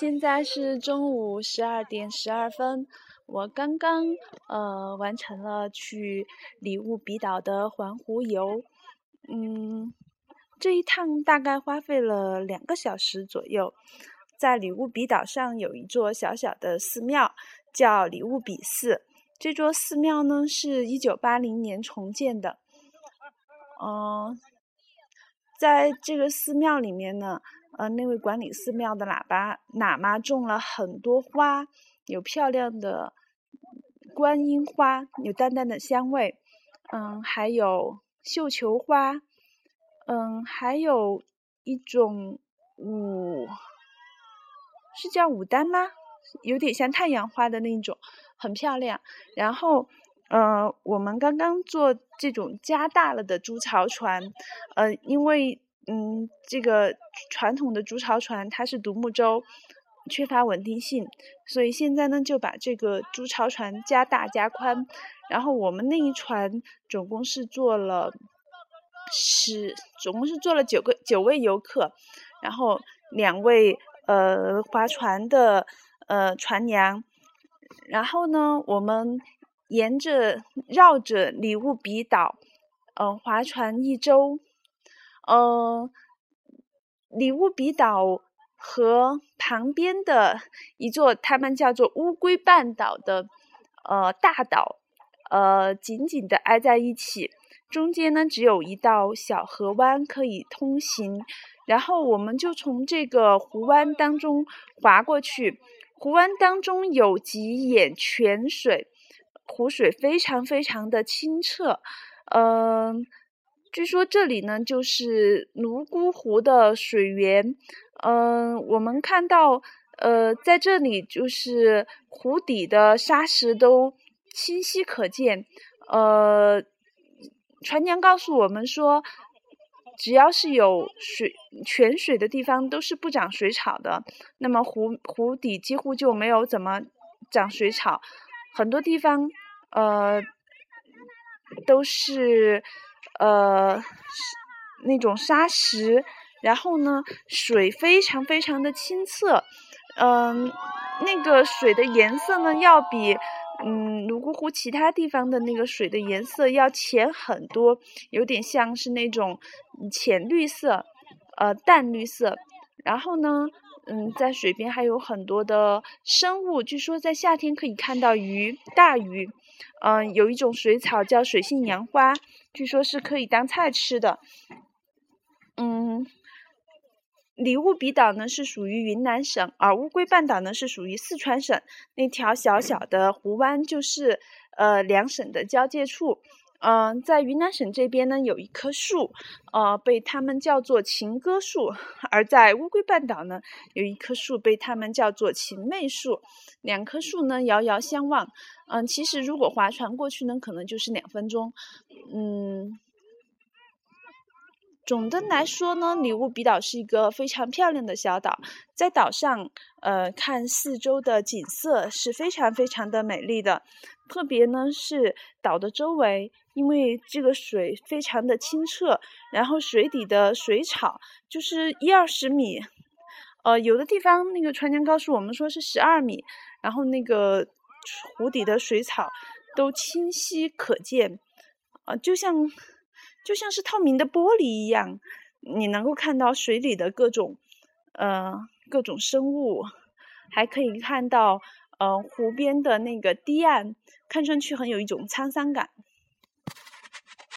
现在是中午十二点十二分，我刚刚呃完成了去里物比岛的环湖游，嗯，这一趟大概花费了两个小时左右。在里物比岛上有一座小小的寺庙，叫里物比寺。这座寺庙呢是一九八零年重建的，嗯，在这个寺庙里面呢。呃，那位管理寺庙的喇叭喇嘛种了很多花，有漂亮的观音花，有淡淡的香味，嗯，还有绣球花，嗯，还有一种牡，是叫牡丹吗？有点像太阳花的那种，很漂亮。然后，呃，我们刚刚坐这种加大了的猪槽船，呃，因为。嗯，这个传统的竹槽船它是独木舟，缺乏稳定性，所以现在呢就把这个竹槽船加大加宽，然后我们那一船总共是坐了十，总共是坐了九个九位游客，然后两位呃划船的呃船娘，然后呢我们沿着绕着礼物比岛，呃划船一周。嗯，里乌比岛和旁边的一座他们叫做乌龟半岛的呃大岛，呃紧紧的挨在一起，中间呢只有一道小河湾可以通行，然后我们就从这个湖湾当中划过去，湖湾当中有几眼泉水，湖水非常非常的清澈，嗯。据说这里呢就是泸沽湖的水源，嗯，我们看到，呃，在这里就是湖底的沙石都清晰可见，呃，船娘告诉我们说，只要是有水泉水的地方都是不长水草的，那么湖湖底几乎就没有怎么长水草，很多地方，呃，都是。呃，那种沙石，然后呢，水非常非常的清澈，嗯，那个水的颜色呢，要比嗯泸沽湖其他地方的那个水的颜色要浅很多，有点像是那种浅绿色，呃，淡绿色。然后呢，嗯，在水边还有很多的生物，据说在夏天可以看到鱼，大鱼。嗯，有一种水草叫水性杨花，据说是可以当菜吃的。嗯，里乌比岛呢是属于云南省，而乌龟半岛呢是属于四川省。那条小小的湖湾就是呃两省的交界处。嗯，在云南省这边呢有一棵树，呃，被他们叫做情歌树；而在乌龟半岛呢有一棵树被他们叫做情妹树。两棵树呢遥遥相望。嗯，其实如果划船过去呢，可能就是两分钟。嗯，总的来说呢，礼物比岛是一个非常漂亮的小岛，在岛上，呃，看四周的景色是非常非常的美丽的。特别呢是岛的周围，因为这个水非常的清澈，然后水底的水草就是一二十米，呃，有的地方那个船娘告诉我们说是十二米，然后那个。湖底的水草都清晰可见，啊，就像就像是透明的玻璃一样，你能够看到水里的各种呃各种生物，还可以看到呃湖边的那个堤岸，看上去很有一种沧桑感。